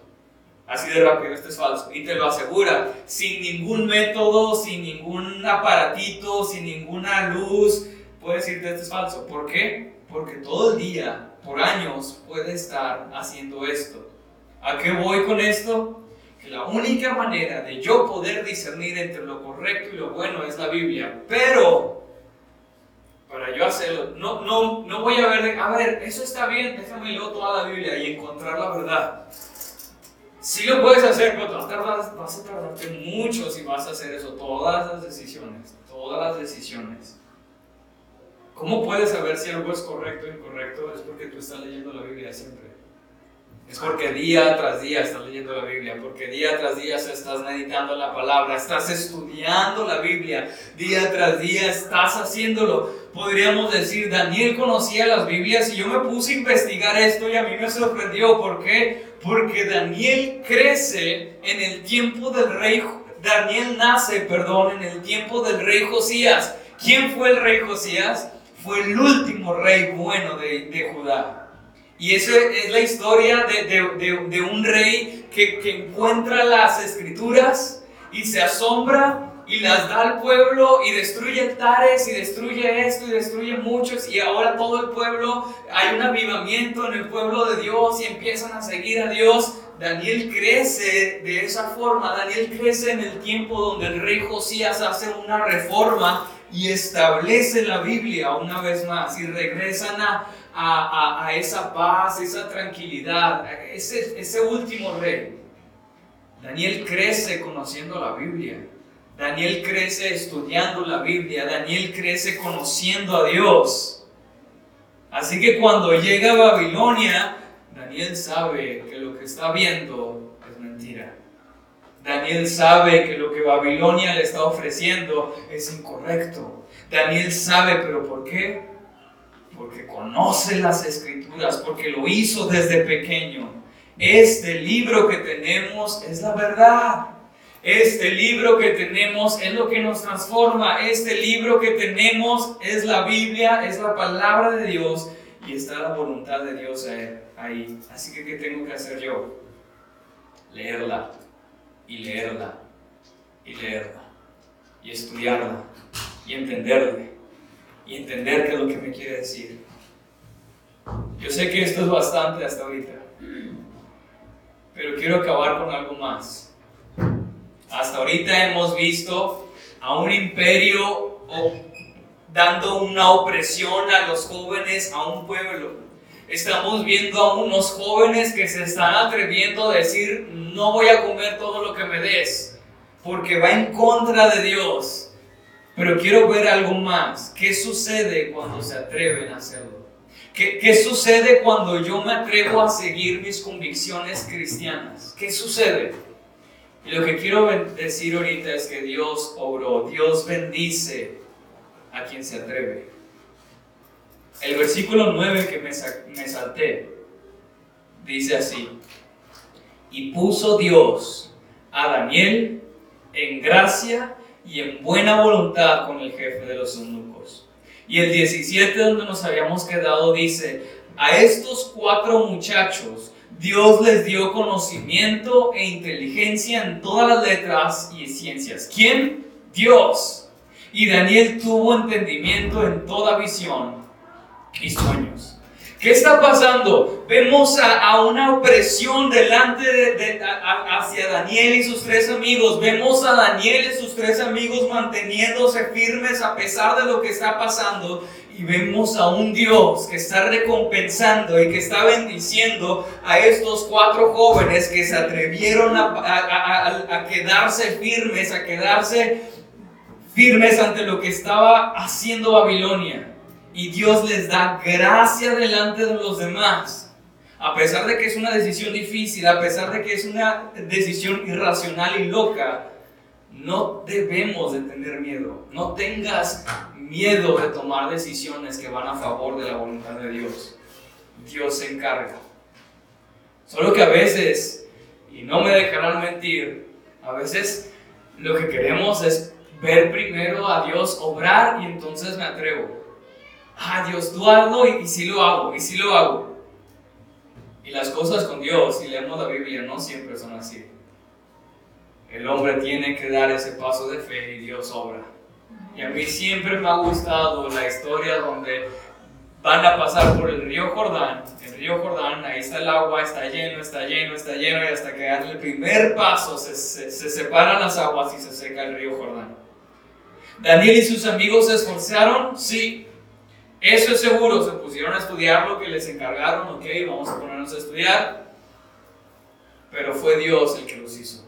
Así de rápido, este es falso. Y te lo asegura, sin ningún método, sin ningún aparatito, sin ninguna luz, puede decirte, este es falso. ¿Por qué? Porque todo el día, por años, puede estar haciendo esto. ¿A qué voy con esto? Que la única manera de yo poder discernir entre lo correcto y lo bueno es la Biblia. Pero, para yo hacerlo, no, no, no voy a ver, a ver, eso está bien, déjame leer toda la Biblia y encontrar la verdad. Sí lo puedes hacer, pero vas a, tardar, vas a tardarte mucho si vas a hacer eso. Todas las decisiones, todas las decisiones. ¿Cómo puedes saber si algo es correcto o incorrecto? Es porque tú estás leyendo la Biblia siempre. Es porque día tras día estás leyendo la Biblia, porque día tras día estás meditando la palabra, estás estudiando la Biblia, día tras día estás haciéndolo. Podríamos decir, Daniel conocía las Biblias y yo me puse a investigar esto y a mí me sorprendió. ¿Por qué? Porque Daniel crece en el tiempo del rey, Daniel nace, perdón, en el tiempo del rey Josías. ¿Quién fue el rey Josías? Fue el último rey bueno de, de Judá. Y esa es la historia de, de, de un rey que, que, encuentra las escrituras y se asombra y las da al pueblo y destruye altares y destruye esto y destruye muchos y ahora todo el pueblo, hay un avivamiento en el pueblo de Dios y empiezan a seguir a Dios. Daniel crece de esa forma, Daniel crece en el tiempo donde el rey Josías hace una reforma y establece la Biblia una vez más y regresan a, a, a, esa paz, esa tranquilidad, ese, ese último rey. Daniel crece conociendo la Biblia. Daniel crece estudiando la Biblia. Daniel crece conociendo a Dios. Así que cuando llega a Babilonia, Daniel sabe que lo que está viendo es mentira. Daniel sabe que lo que Babilonia le está ofreciendo es incorrecto. Daniel sabe, pero ¿por qué? porque conoce las escrituras, porque lo hizo desde pequeño. Este libro que tenemos es la verdad. Este libro que tenemos es lo que nos transforma. Este libro que tenemos es la Biblia, es la palabra de Dios y está la voluntad de Dios ahí. Así que, ¿qué tengo que hacer yo? Leerla y leerla y leerla y estudiarla y entenderla y entender qué es lo que me quiere decir. Yo sé que esto es bastante hasta ahorita, pero quiero acabar con algo más. Hasta ahorita hemos visto a un imperio dando una opresión a los jóvenes, a un pueblo. Estamos viendo a unos jóvenes que se están atreviendo a decir, no voy a comer todo lo que me des, porque va en contra de Dios. Pero quiero ver algo más. ¿Qué sucede cuando se atreven a hacerlo? ¿Qué, ¿Qué, sucede cuando yo me atrevo a seguir mis convicciones cristianas? ¿Qué sucede? Y lo que quiero decir ahorita es que Dios obró, Dios bendice a quien se atreve. El versículo 9 que me, me salté dice así, y puso Dios a Daniel en gracia y en buena voluntad con el jefe de los eunucos. Y el 17 donde nos habíamos quedado dice, a estos cuatro muchachos Dios les dio conocimiento e inteligencia en todas las letras y ciencias. ¿Quién? Dios. Y Daniel tuvo entendimiento en toda visión y sueños. ¿Qué está pasando? Vemos a, una opresión delante de, hacia Daniel y sus tres amigos. Vemos a Daniel y sus tres amigos manteniéndose firmes a pesar de lo que está pasando. Y vemos a un Dios que está recompensando y que está bendiciendo a estos cuatro jóvenes que se atrevieron a quedarse firmes, a quedarse firmes ante lo que estaba haciendo Babilonia. y Dios les da gracia delante de los demás. A pesar de que es una decisión difícil, a pesar de que es una decisión irracional y loca, no debemos de tener miedo. No tengas miedo de tomar decisiones que van a favor de la voluntad de Dios. Dios se encarga. Solo que a veces, y no me dejarán mentir, a veces lo que queremos es ver primero a Dios obrar y entonces me atrevo. Ah, Dios, tú hazlo y, si sí lo hago, y sí lo hago. Y las cosas con Dios, si leemos la Biblia, no siempre son así. El hombre tiene que dar ese paso de fe y Dios obra. Y a mí siempre me ha gustado la historia donde van a pasar por el río Jordán. El río Jordán, ahí está el agua, está lleno, está lleno, está lleno, y hasta que dan el primer paso se, se separan las aguas y se seca el río Jordán. Daniel y sus amigos se esforzaron, sí. Eso es seguro, se pusieron a estudiar lo que les encargaron, ok, vamos a ponernos a estudiar. Pero fue Dios el que los hizo.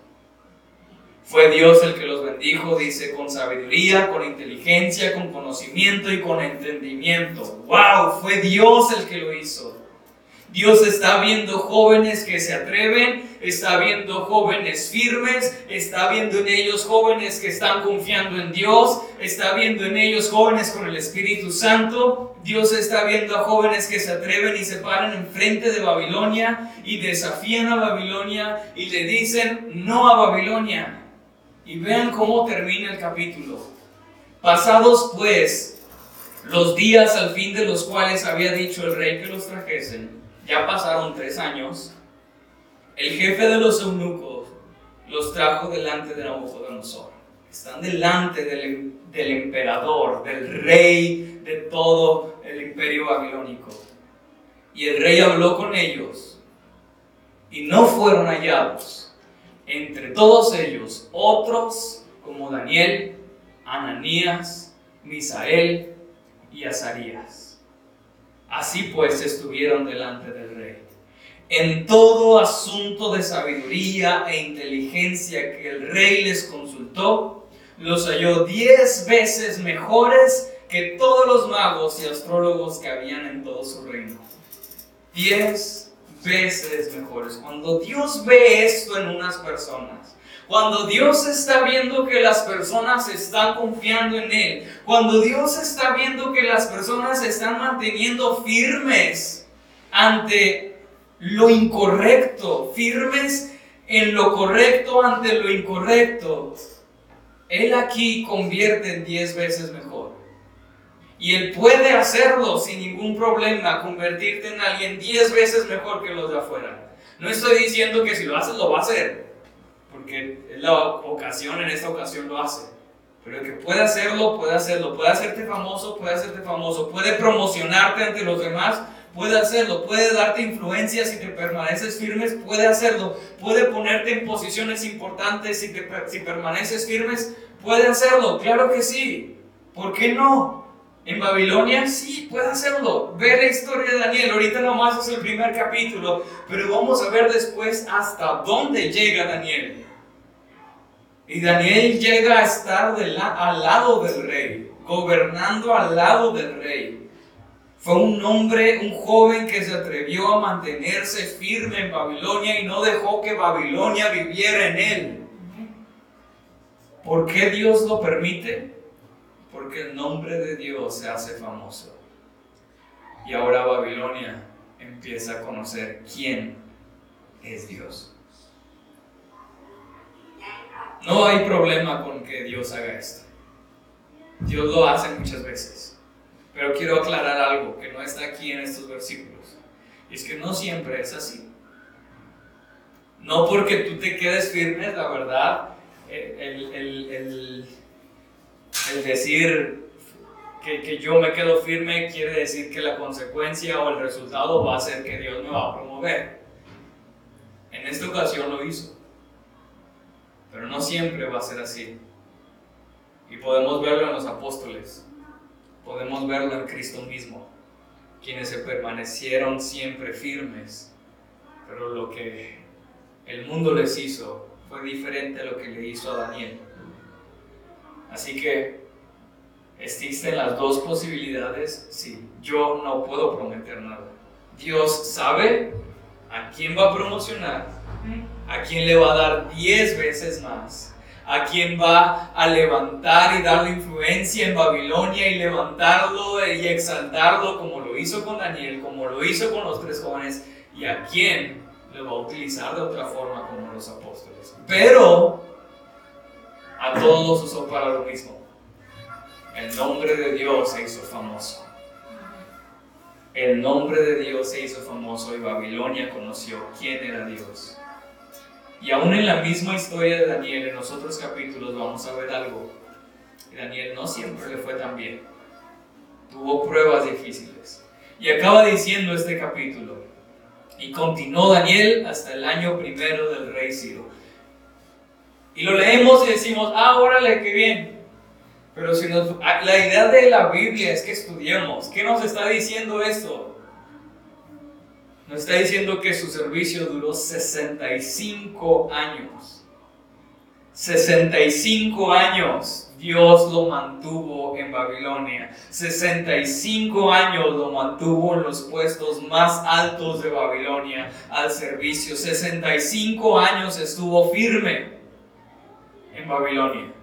Fue Dios el que los bendijo, dice, con sabiduría, con inteligencia, con conocimiento y con entendimiento. ¡Wow! Fue Dios el que lo hizo. Dios está viendo jóvenes que se atreven, está viendo jóvenes firmes, está viendo en ellos jóvenes que están confiando en Dios, está viendo en ellos jóvenes con el Espíritu Santo. Dios está viendo a jóvenes que se atreven y se paran enfrente de Babilonia y desafían a Babilonia y le dicen no a Babilonia. Y vean cómo termina el capítulo. Pasados pues los días al fin de los cuales había dicho el rey que los trajesen, ya pasaron tres años, el jefe de los eunucos los trajo delante de Nabucodonosor. Están delante del, del emperador, del rey de todo el imperio babilónico. Y el rey habló con ellos y no fueron hallados entre todos ellos otros como Daniel, Ananías, Misael y Azarías. Así pues estuvieron delante del rey. En todo asunto de sabiduría e inteligencia que el rey les consultó, los halló diez veces mejores que todos los magos y astrólogos que habían en todo su reino. Diez veces mejores. Cuando Dios ve esto en unas personas, cuando Dios está viendo que las personas están confiando en Él, cuando Dios está viendo que las personas están manteniendo firmes ante lo incorrecto, firmes en lo correcto ante lo incorrecto, Él aquí convierte en diez veces mejor. Y Él puede hacerlo sin ningún problema, convertirte en alguien diez veces mejor que los de afuera. No estoy diciendo que si lo haces lo va a hacer, porque la ocasión, en esta ocasión lo hace. Pero el que puede hacerlo, puede hacerlo. Puede hacerte famoso, puede hacerte famoso. Puede promocionarte ante los demás, puede hacerlo. Puede darte influencia si te permaneces firmes, puede hacerlo. Puede ponerte en posiciones importantes si, te, si permaneces firmes, puede hacerlo. Claro que sí. ¿Por qué no? En Babilonia sí, puede hacerlo. Ver la historia de Daniel. Ahorita nomás es el primer capítulo, pero vamos a ver después hasta dónde llega Daniel. Y Daniel llega a estar al lado del rey, gobernando al lado del rey. Fue un hombre, un joven que se atrevió a mantenerse firme en Babilonia y no dejó que Babilonia viviera en él. ¿Por qué Dios lo permite? El nombre de Dios se hace famoso. Y ahora Babilonia empieza a conocer quién es Dios. No hay problema con que Dios haga esto. Dios lo hace muchas veces. Pero quiero aclarar algo que no está aquí en estos versículos. Es que no siempre es así. No porque tú te quedes firme, la verdad, el, el el decir que, que, yo me quedo firme quiere decir que la consecuencia o el resultado va a ser que Dios me va a promover. En esta ocasión lo hizo. Pero no siempre va a ser así. Y podemos verlo en los apóstoles. Podemos verlo en Cristo mismo. Quienes se permanecieron siempre firmes. Pero lo que el mundo les hizo fue diferente a lo que le hizo a Daniel. Así que ¿Existen las dos posibilidades? Sí, yo no puedo prometer nada. Dios sabe a quién va a promocionar, a quién le va a dar diez veces más, a quién va a levantar y darle influencia en Babilonia y levantarlo y exaltarlo como lo hizo con Daniel, como lo hizo con los tres jóvenes, y a quién lo va a utilizar de otra forma como los apóstoles. Pero a todos usó para lo mismo. El nombre de Dios se hizo famoso. El nombre de Dios se hizo famoso y Babilonia conoció quién era Dios. Y aún en la misma historia de Daniel, en los otros capítulos, vamos a ver algo. Daniel no siempre le fue tan bien. Tuvo pruebas difíciles. Y acaba diciendo este capítulo, y continuó Daniel hasta el año primero del rey Ciro. Y lo leemos y decimos, ah, órale, qué bien. Pero si ah, la idea de la Biblia es que estudiemos. ¿Qué nos está diciendo esto? Nos está diciendo que su servicio duró 65 años. 65 años. Dios lo mantuvo en Babilonia. 65 años lo mantuvo en los puestos más altos de Babilonia al servicio. 65 años estuvo firme Babilonia.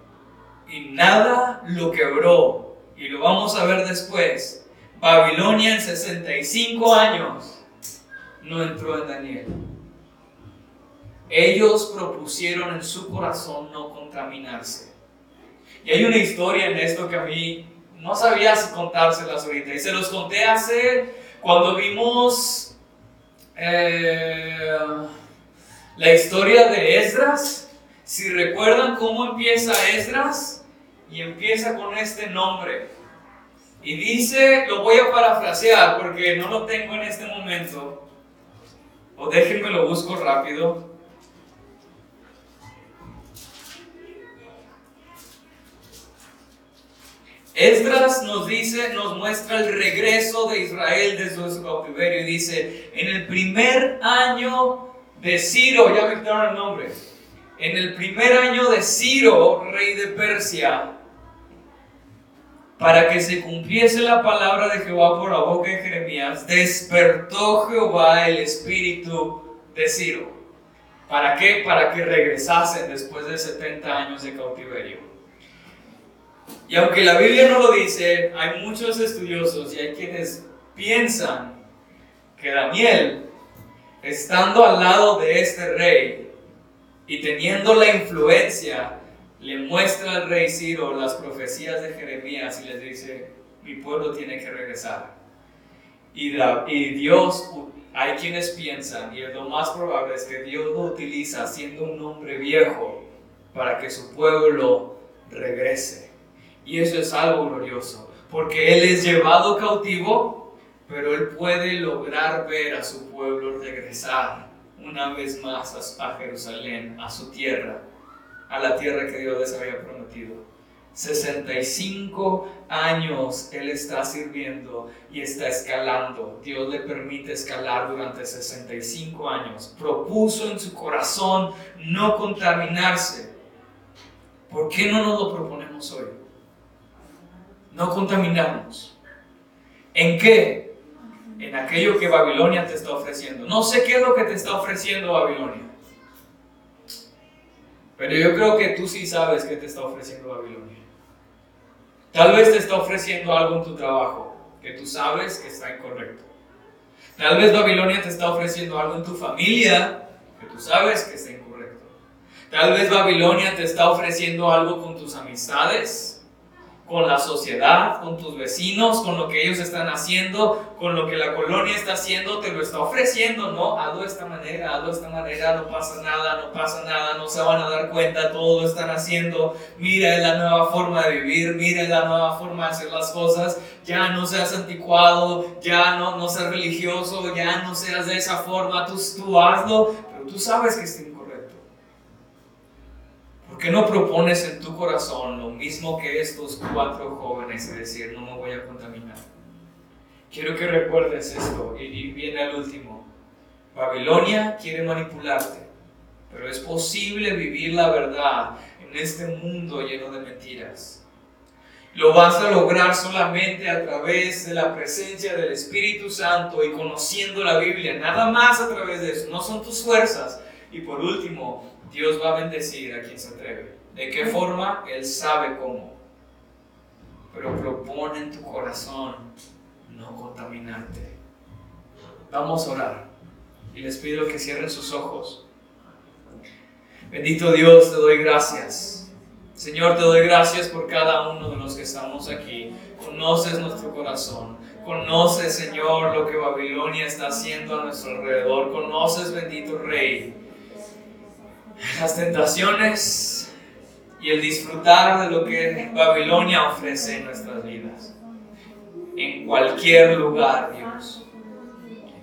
Y nada lo quebró. Y lo vamos a ver después. Babilonia en 65 años no entró en Daniel. Ellos propusieron en su corazón no contaminarse y hay una historia en esto que a mí no sabía contárselas ahorita. Y se los conté hace, cuando vimos eh, la historia de Esdras. Si recuerdan cómo empieza Esdras, y empieza con este nombre. Y dice, lo voy a parafrasear porque no lo tengo en este momento. O déjenme lo busco rápido. Esdras nos dice, nos muestra el regreso de Israel desde su cautiverio y dice, en el primer año de Ciro, ya me quitaron el nombre, en el primer año de Ciro, rey de Persia, para que se cumpliese la palabra de Jehová por la boca de Jeremías, despertó Jehová el espíritu de Ciro. ¿Para qué? Para que regresasen después de 70 años de cautiverio. Y aunque la Biblia no lo dice, hay muchos estudiosos y hay quienes piensan que Daniel, estando al lado de este rey y teniendo la influencia, le muestra al rey Ciro las profecías de Jeremías y les dice, mi pueblo tiene que regresar. Y, Dios, hay quienes piensan, y lo más probable es que Dios lo utiliza siendo un hombre viejo para que su pueblo regrese. Y eso es algo glorioso, porque Él es llevado cautivo, pero Él puede lograr ver a su pueblo regresar una vez más a, Jerusalén, a su tierra, a la tierra que Dios les había prometido. 65 años Él está sirviendo y está escalando. Dios le permite escalar durante 65 años. Propuso en su corazón no contaminarse. ¿Por qué no nos lo proponemos hoy? no contaminamos. ¿En qué? En aquello que Babilonia te está ofreciendo. No sé qué es lo que te está ofreciendo Babilonia. Pero yo creo que tú sí sabes qué te está ofreciendo Babilonia. Tal vez te está ofreciendo algo en tu trabajo que tú sabes que está incorrecto. Tal vez Babilonia te está ofreciendo algo en tu familia que tú sabes que está incorrecto. Tal vez Babilonia te está ofreciendo algo con tus amistades con la sociedad, con tus vecinos, con lo que ellos están haciendo, con lo que la colonia está haciendo, te lo está ofreciendo, ¿no? Hazlo de esta manera, hazlo de esta manera, no pasa nada, no pasa nada, no se van a dar cuenta, todo lo están haciendo, mira la nueva forma de vivir, mira la nueva forma de hacer las cosas, ya no seas anticuado, ya no, no seas religioso, ya no seas de esa forma, tú, tú hazlo, pero tú sabes que está qué no propones en tu corazón lo mismo que estos cuatro jóvenes y decir, no me voy a contaminar? Quiero que recuerdes esto y, viene al último. Babilonia quiere manipularte, pero es posible vivir la verdad en este mundo lleno de mentiras. Lo vas a lograr solamente a través de la presencia del Espíritu Santo y conociendo la Biblia. Nada más a través de eso. No son tus fuerzas. Y por último, Dios va a bendecir a quien se atreve. ¿De qué forma? Él sabe cómo. Pero propone en tu corazón no contaminarte. Vamos a orar. Y les pido que cierren sus ojos. Bendito Dios, te doy gracias Señor, te doy gracias por cada uno de los que estamos aquí. Conoces nuestro corazón. Conoces, Señor, lo que Babilonia está haciendo a nuestro alrededor. Conoces, bendito Rey, las tentaciones y el disfrutar de lo que Babilonia ofrece en nuestras vidas. En cualquier lugar, Dios.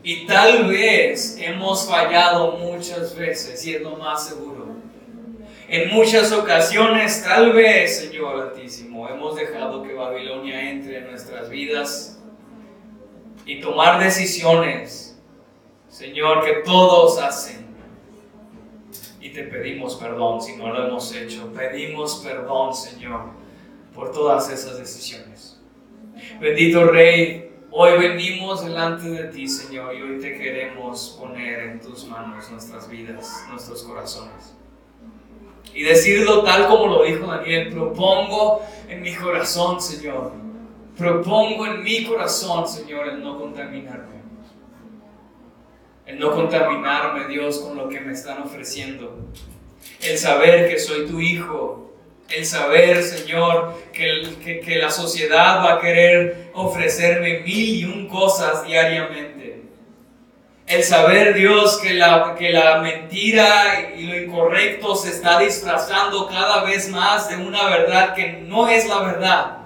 Y tal vez hemos fallado muchas veces, y es lo más seguro. En muchas ocasiones, tal vez, Señor Altísimo, hemos dejado que Babilonia entre en nuestras vidas y tomar decisiones, Señor, que todos hacen. Y te pedimos perdón si no lo hemos hecho. Pedimos perdón, Señor, por todas esas decisiones. Bendito Rey, hoy venimos delante de ti, Señor, y hoy te queremos poner en tus manos nuestras vidas, nuestros corazones y decirlo tal como lo dijo Daniel, propongo en mi corazón, Señor, propongo en mi corazón, Señor, el no contaminarme. El no contaminarme, Dios, con lo que me están ofreciendo. El saber que soy tu hijo. El saber, Señor, que, que la sociedad va a querer ofrecerme mil y un cosas diariamente el saber, Dios, que la, que la mentira y lo incorrecto se está disfrazando cada vez más de una verdad que no es la verdad.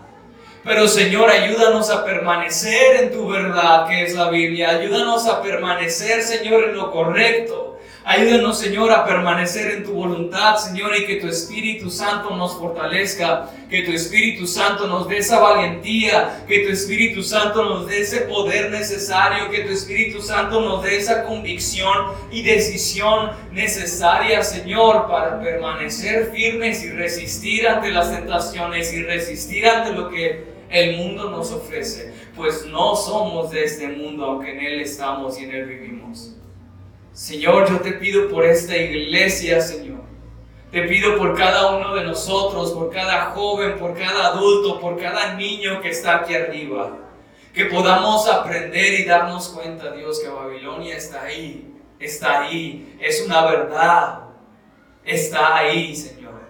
Pero Señor, ayúdanos a permanecer en tu verdad, que es la Biblia. Ayúdanos a permanecer, Señor, en lo correcto. Ayúdanos, Señor, a permanecer en tu voluntad, Señor, y que tu Espíritu Santo nos fortalezca, que tu Espíritu Santo nos dé esa valentía, que tu Espíritu Santo nos dé ese poder necesario, que tu Espíritu Santo nos dé esa convicción y decisión necesaria, Señor, para permanecer firmes y resistir ante las tentaciones y resistir ante lo que el mundo nos ofrece, pues no somos de este mundo, aunque en él estamos y en él vivimos. Señor, yo te pido por esta iglesia, Señor. Te pido por cada uno de nosotros, por cada joven, por cada adulto, por cada niño que está aquí arriba. Que podamos aprender y darnos cuenta, Dios, que Babilonia está ahí, está ahí, es una verdad, está ahí, Señor.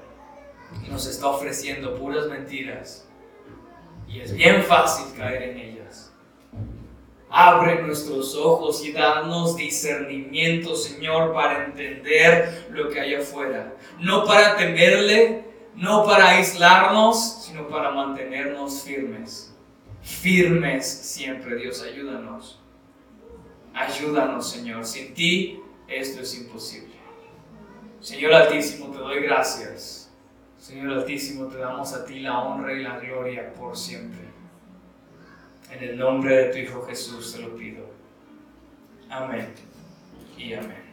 Y nos está ofreciendo puras mentiras. Y es bien fácil caer en ellas. Abre nuestros ojos y danos discernimiento, Señor, para entender lo que hay afuera. No para temerle, no para aislarnos, sino para mantenernos firmes. Firmes siempre, Dios, ayúdanos. Ayúdanos, Señor. Sin ti esto es imposible. Señor Altísimo, te doy gracias. Señor Altísimo, te damos a ti la honra y la gloria por siempre. En el nombre de tu Hijo Jesús te lo pido. Amén y amén.